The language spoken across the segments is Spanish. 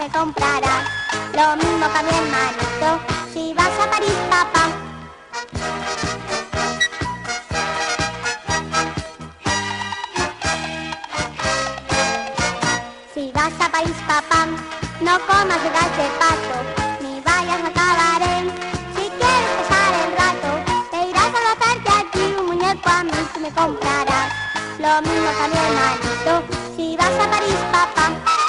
me comprarás. Lo mismo que a mi hermanito. Si vas a París, papá. Si vas a París, papá, no comas de pato, ni vayas a cabaret. Si quieres pasar el rato, te irás a gozarte aquí un muñeco a mí tú me comprarás. Lo mismo que a si vas a París, papá.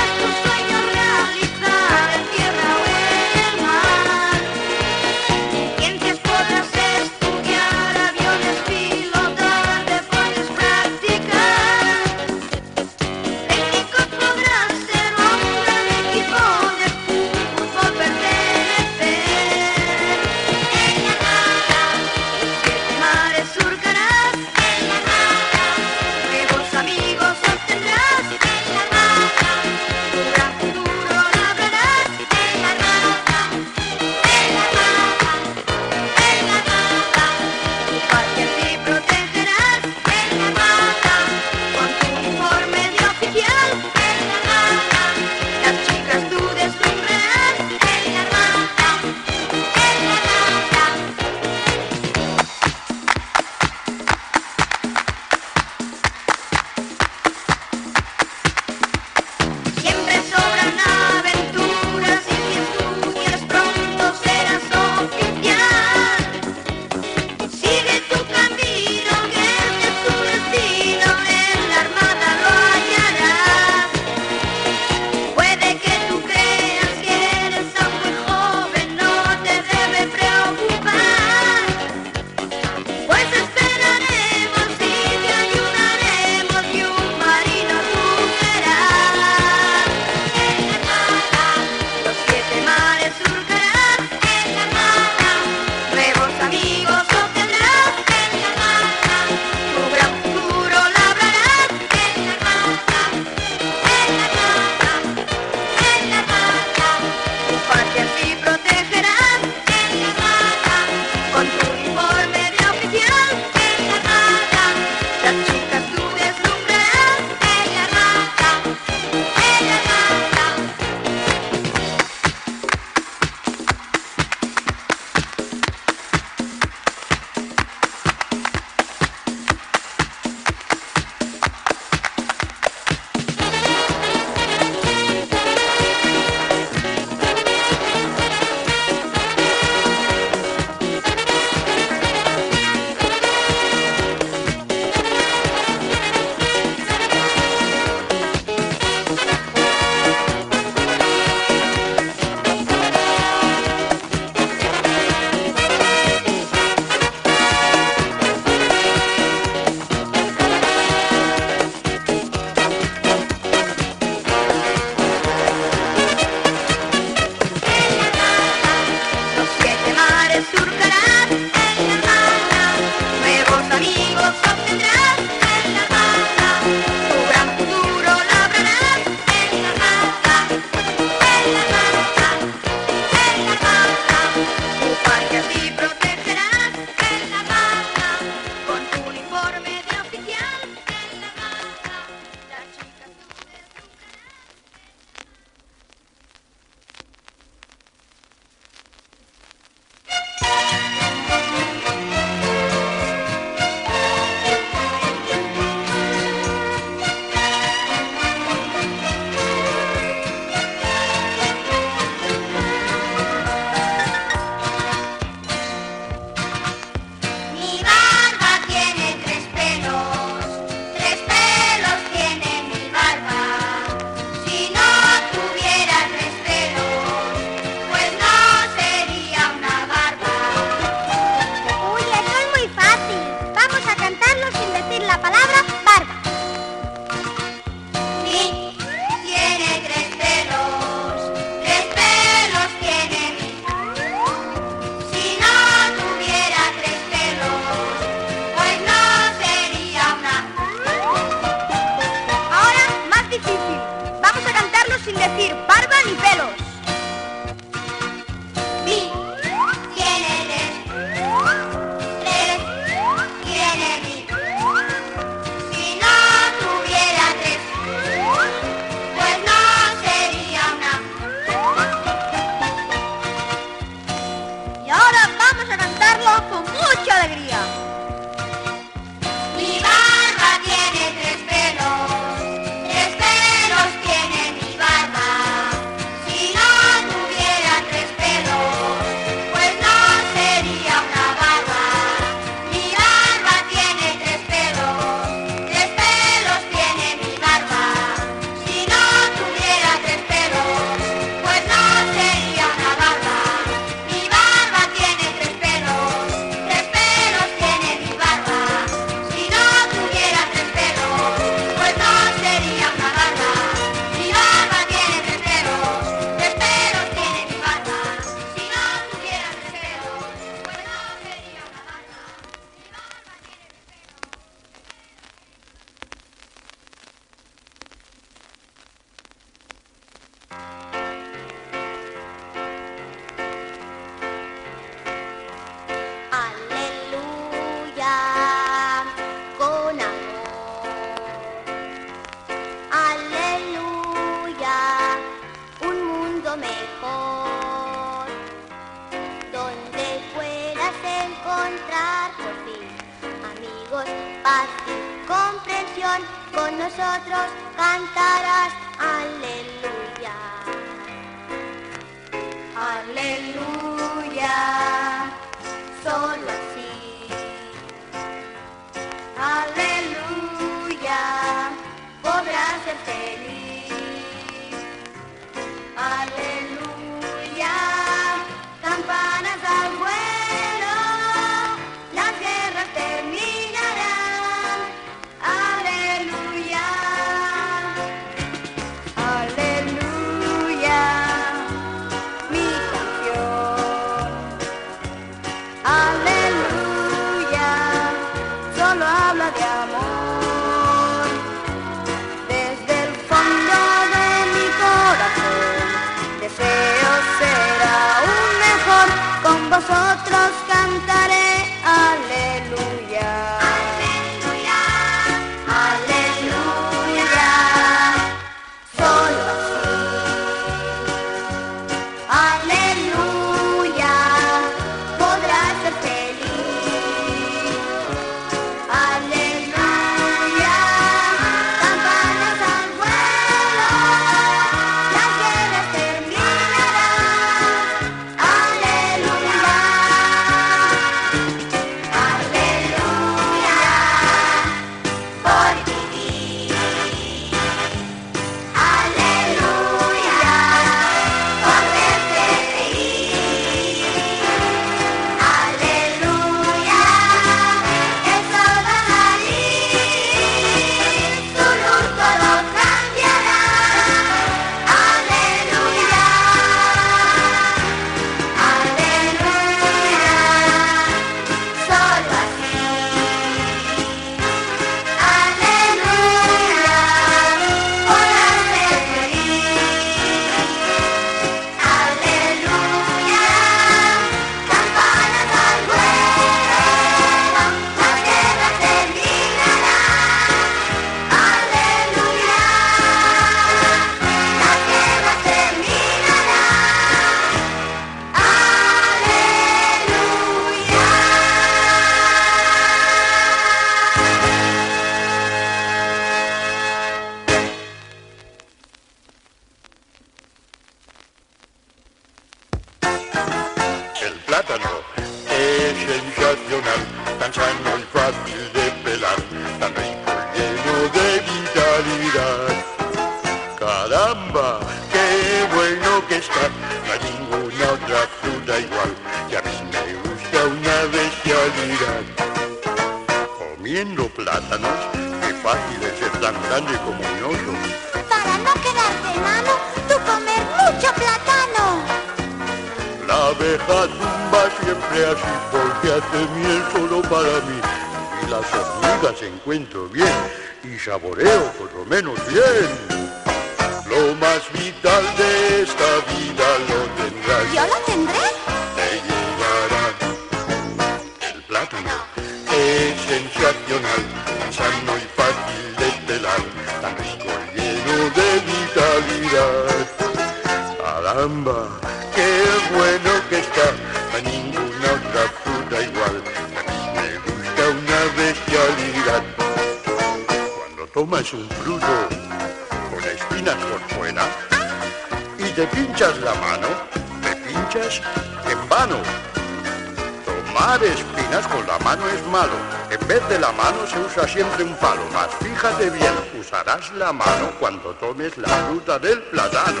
La mano cuando tomes la fruta del plátano.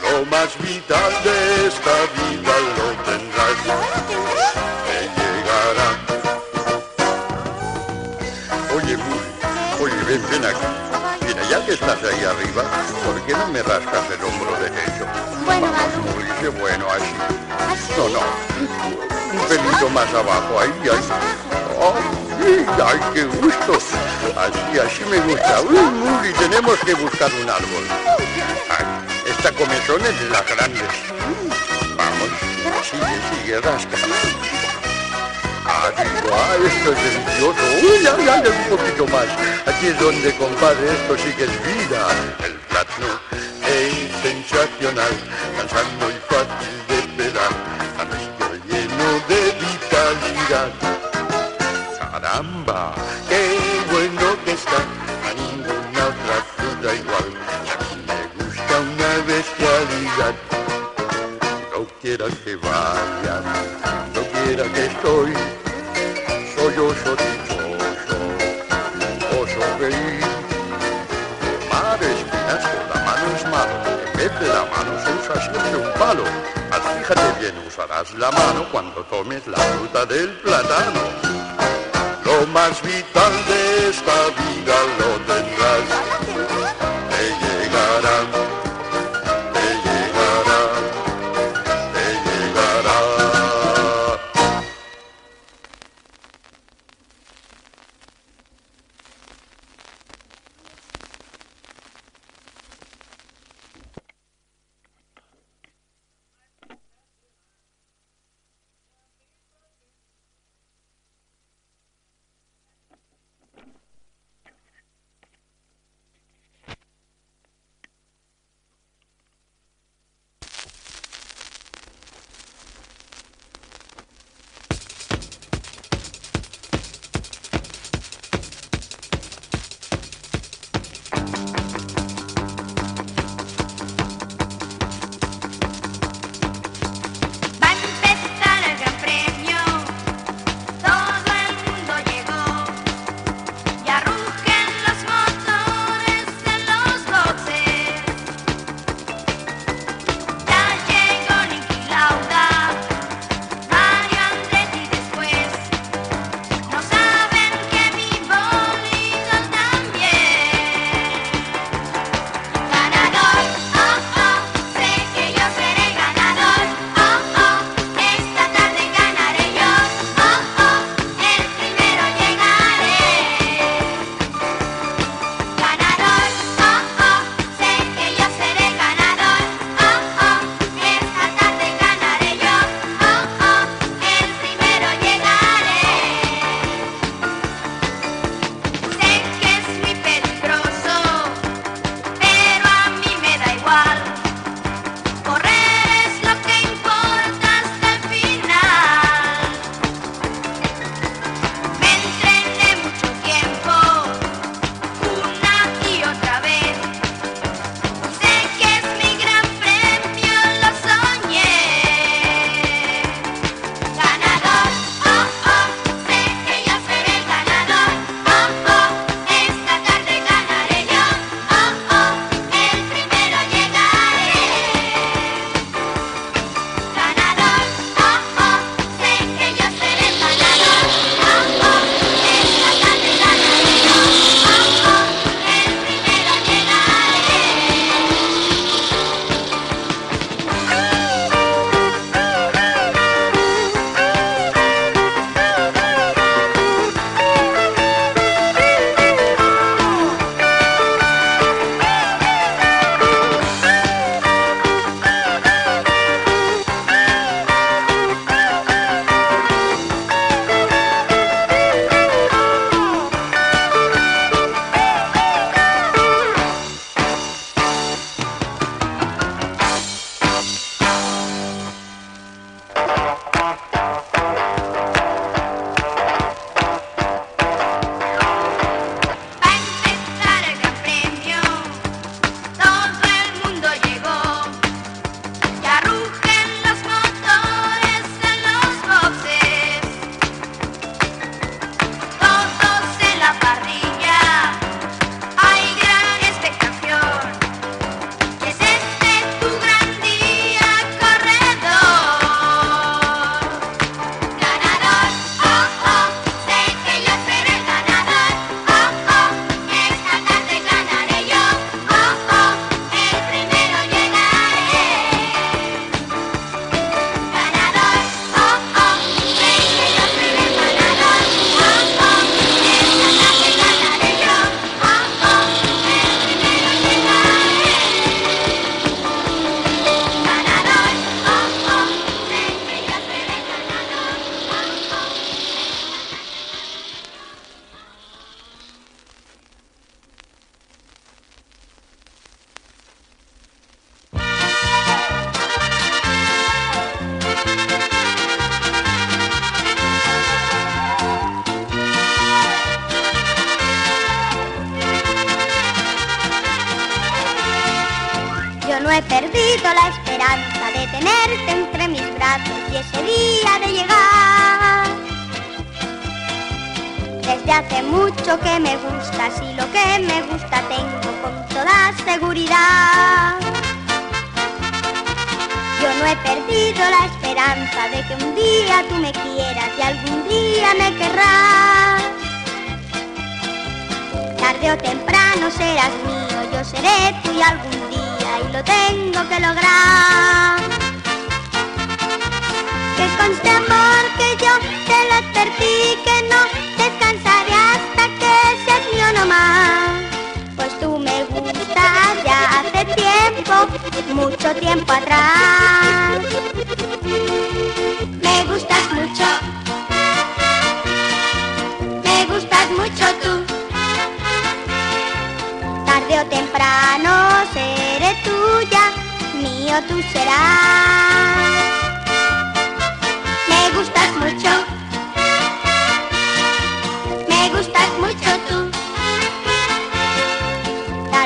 Lo más vital de esta vida lo tendrás. Te llegará. Oye, Muri, oye, ven, ven aquí. Mira, ya que estás ahí arriba, ¿por qué no me rascas el hombro derecho? Bueno, Vamos, qué bueno, así. Así. No, no. Un pelito más abajo, ahí, ahí. Oh, ¡Ay, qué gusto! Así, así me gusta. Uy, Muri, tenemos que buscar un árbol. Ay, esta comezón es de las grandes. Vamos, sigue, sigue, rasca. Ah, digo, ah, esto es delicioso. Uy, ay, ay, un poquito más. Aquí es donde, compadre, esto sí que es vida. El plátano es sensacional, tan sano y fácil de pelar, y lleno de vitalidad. Que estoy, soy oso dichoso, oso reír. Tomar espinas con la mano es malo, en vez de la mano se usa siempre un palo. Mas fíjate bien, usarás la mano cuando tomes la fruta del plátano. Lo más vital de esta vida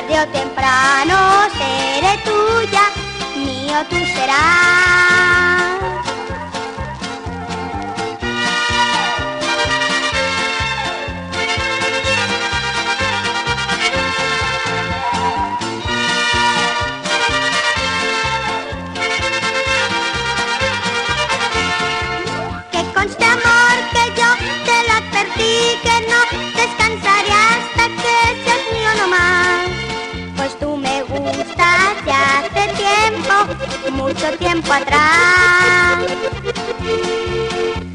tarde o temprano seré tuya, mío tú serás.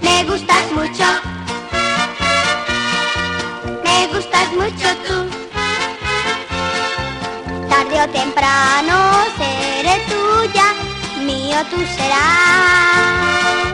Me gustas mucho, me gustas mucho tú. Tarde o temprano seré tuya, mío tú serás.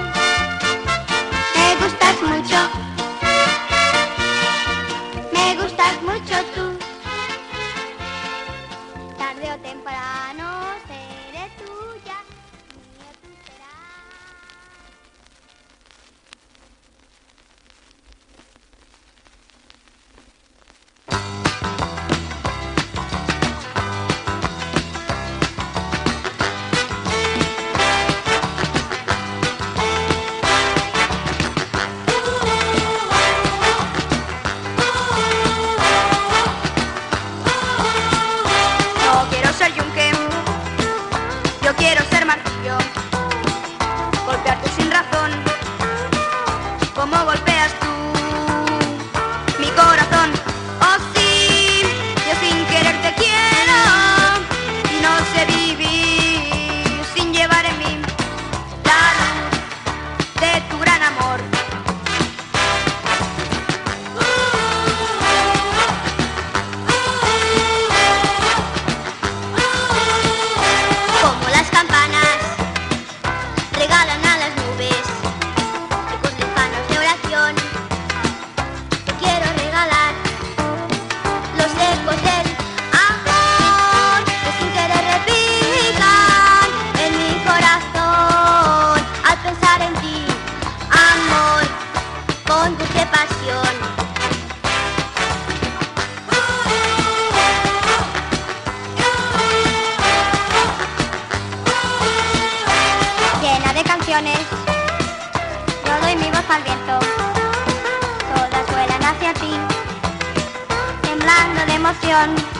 done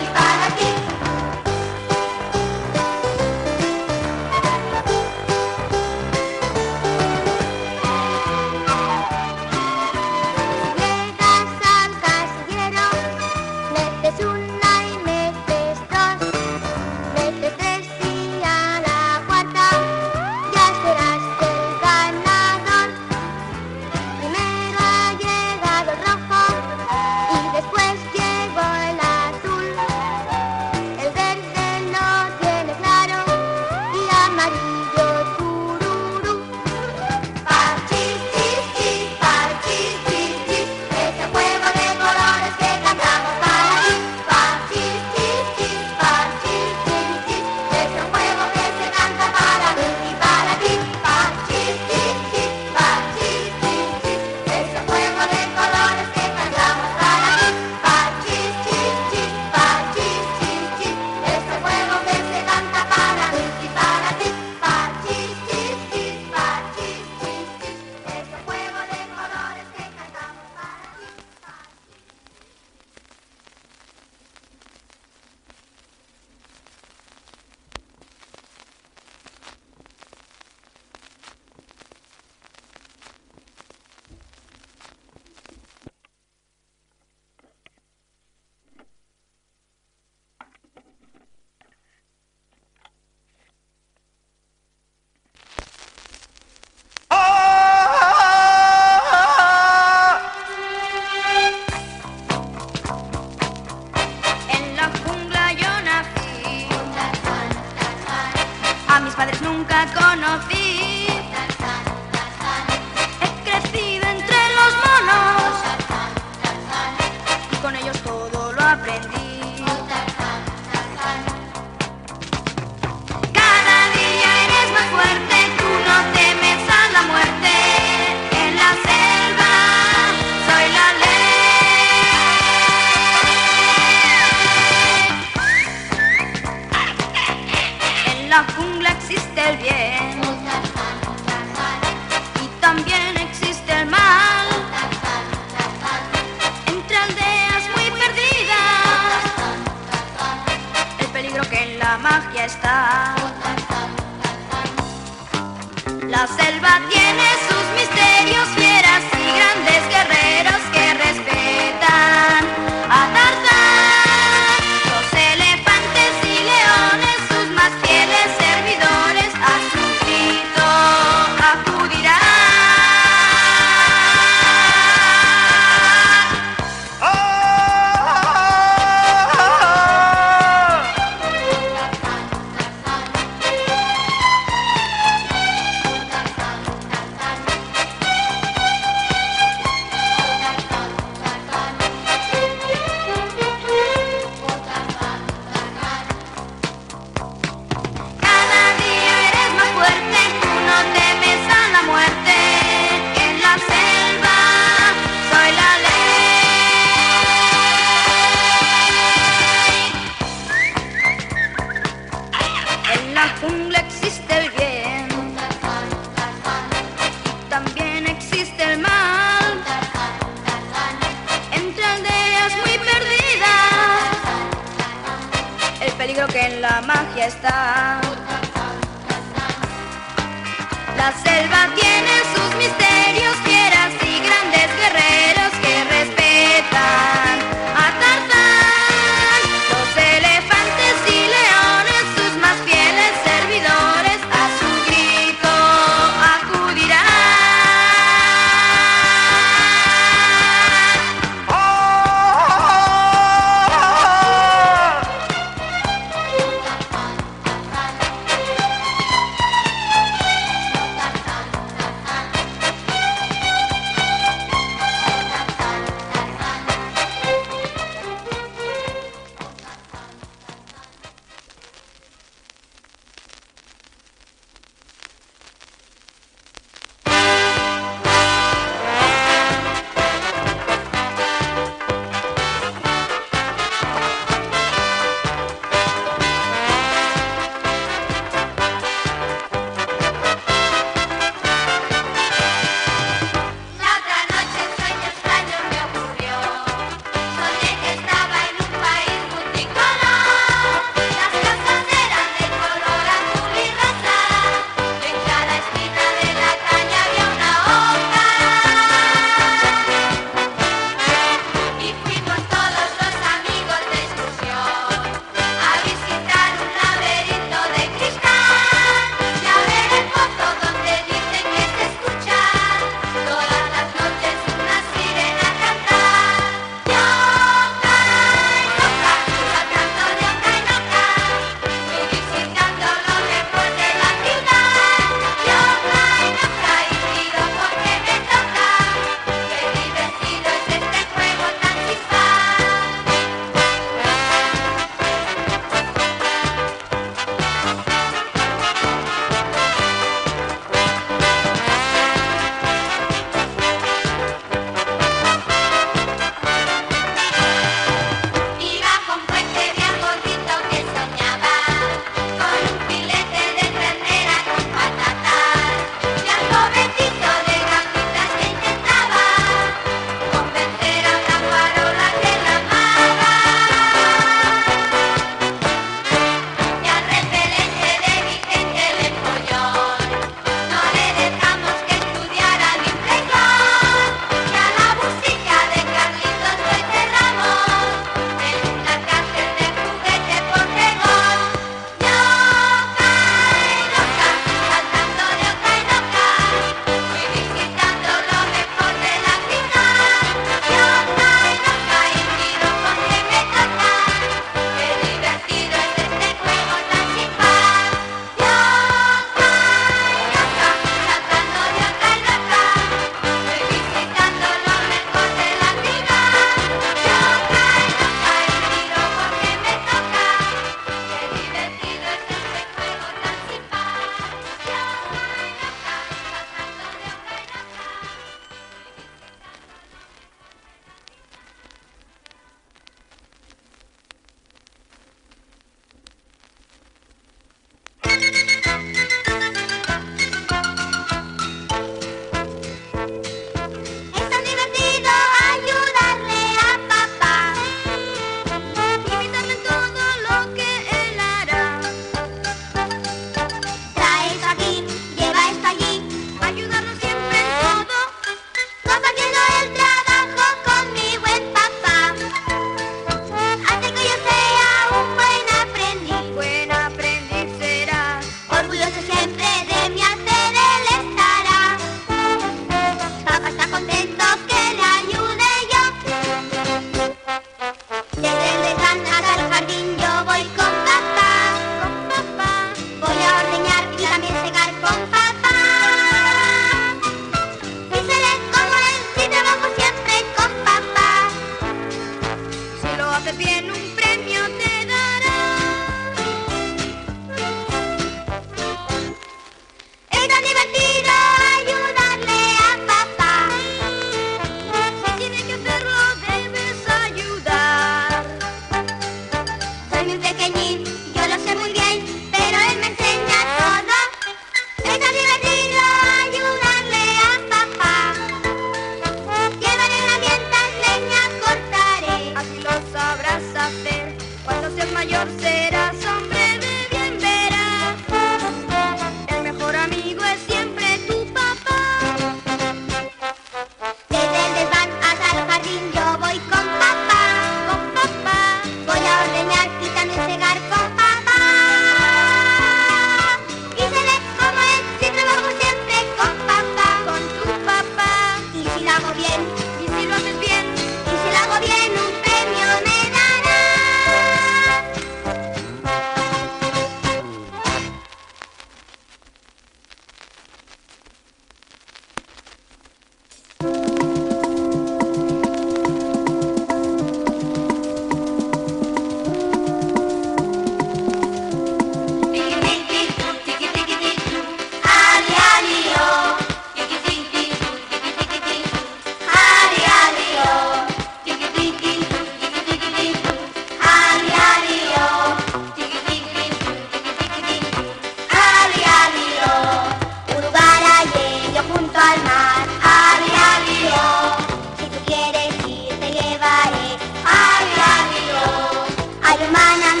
Ganan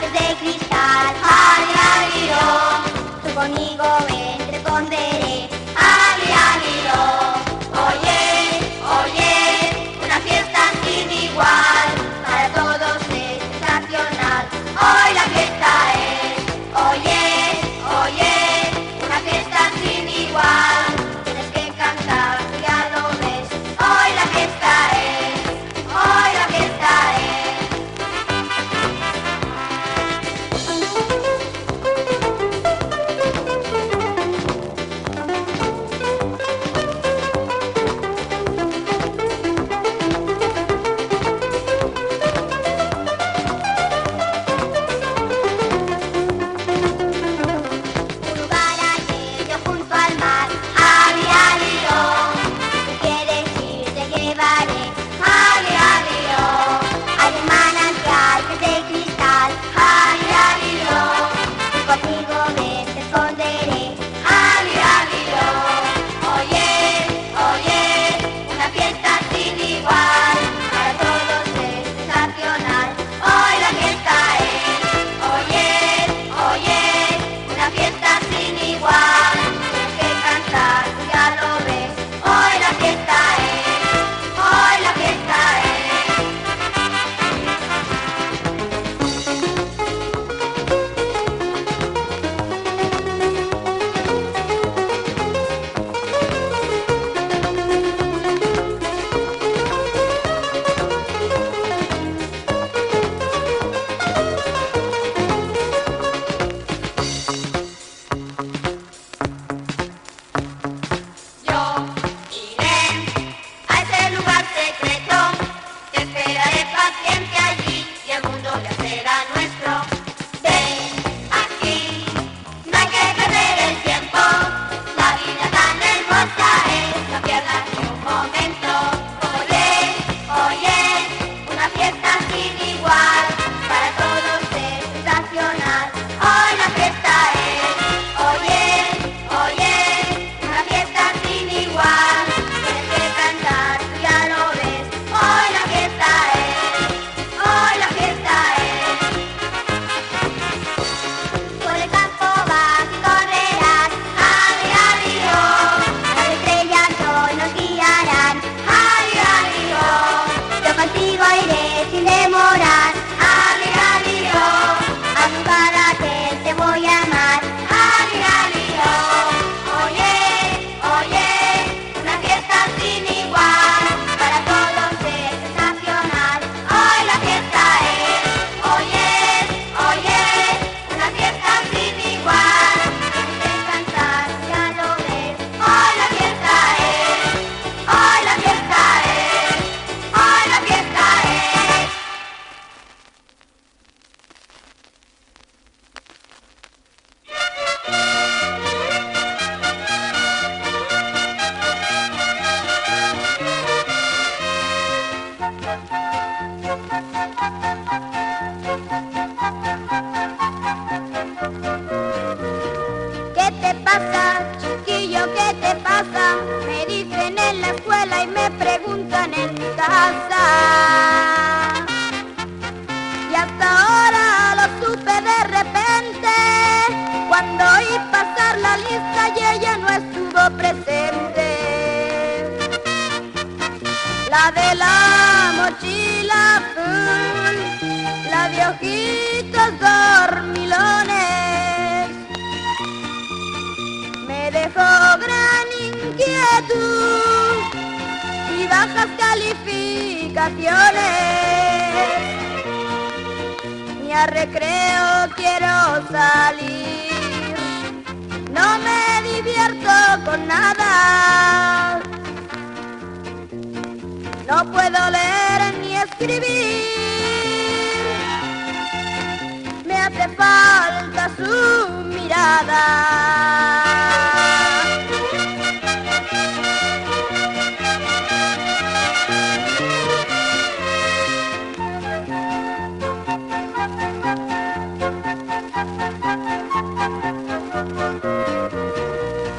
que de cristal, al oh, tú conmigo ven.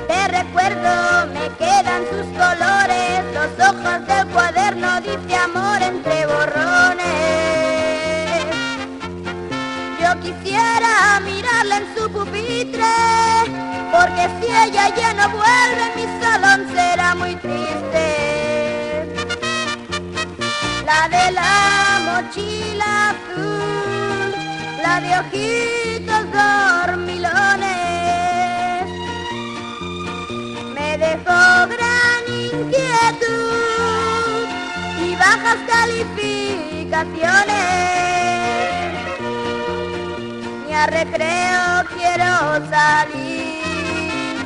Te recuerdo, me quedan sus colores, los ojos del cuaderno dice amor entre borrones. Yo quisiera mirarla en su pupitre, porque si ella ya no vuelve, mi salón será muy triste. La de la mochila azul, la de ojitos calificaciones. Ni a recreo quiero salir.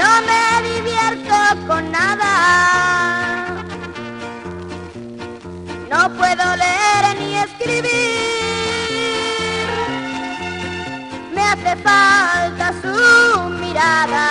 No me divierto con nada. No puedo leer ni escribir. Me hace falta su mirada.